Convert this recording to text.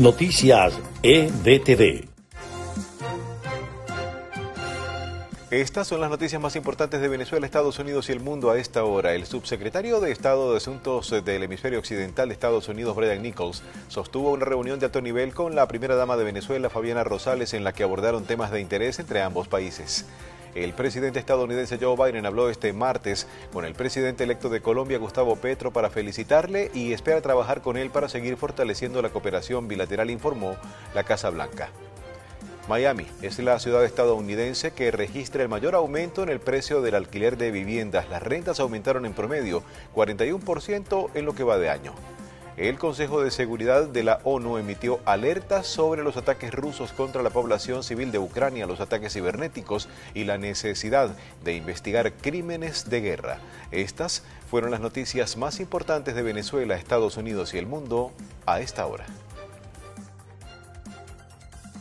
Noticias EDTV. Estas son las noticias más importantes de Venezuela, Estados Unidos y el mundo a esta hora. El subsecretario de Estado de Asuntos del Hemisferio Occidental de Estados Unidos, Brian Nichols, sostuvo una reunión de alto nivel con la primera dama de Venezuela, Fabiana Rosales, en la que abordaron temas de interés entre ambos países. El presidente estadounidense Joe Biden habló este martes con el presidente electo de Colombia, Gustavo Petro, para felicitarle y espera trabajar con él para seguir fortaleciendo la cooperación bilateral, informó la Casa Blanca. Miami es la ciudad estadounidense que registra el mayor aumento en el precio del alquiler de viviendas. Las rentas aumentaron en promedio 41% en lo que va de año. El Consejo de Seguridad de la ONU emitió alertas sobre los ataques rusos contra la población civil de Ucrania, los ataques cibernéticos y la necesidad de investigar crímenes de guerra. Estas fueron las noticias más importantes de Venezuela, Estados Unidos y el mundo a esta hora.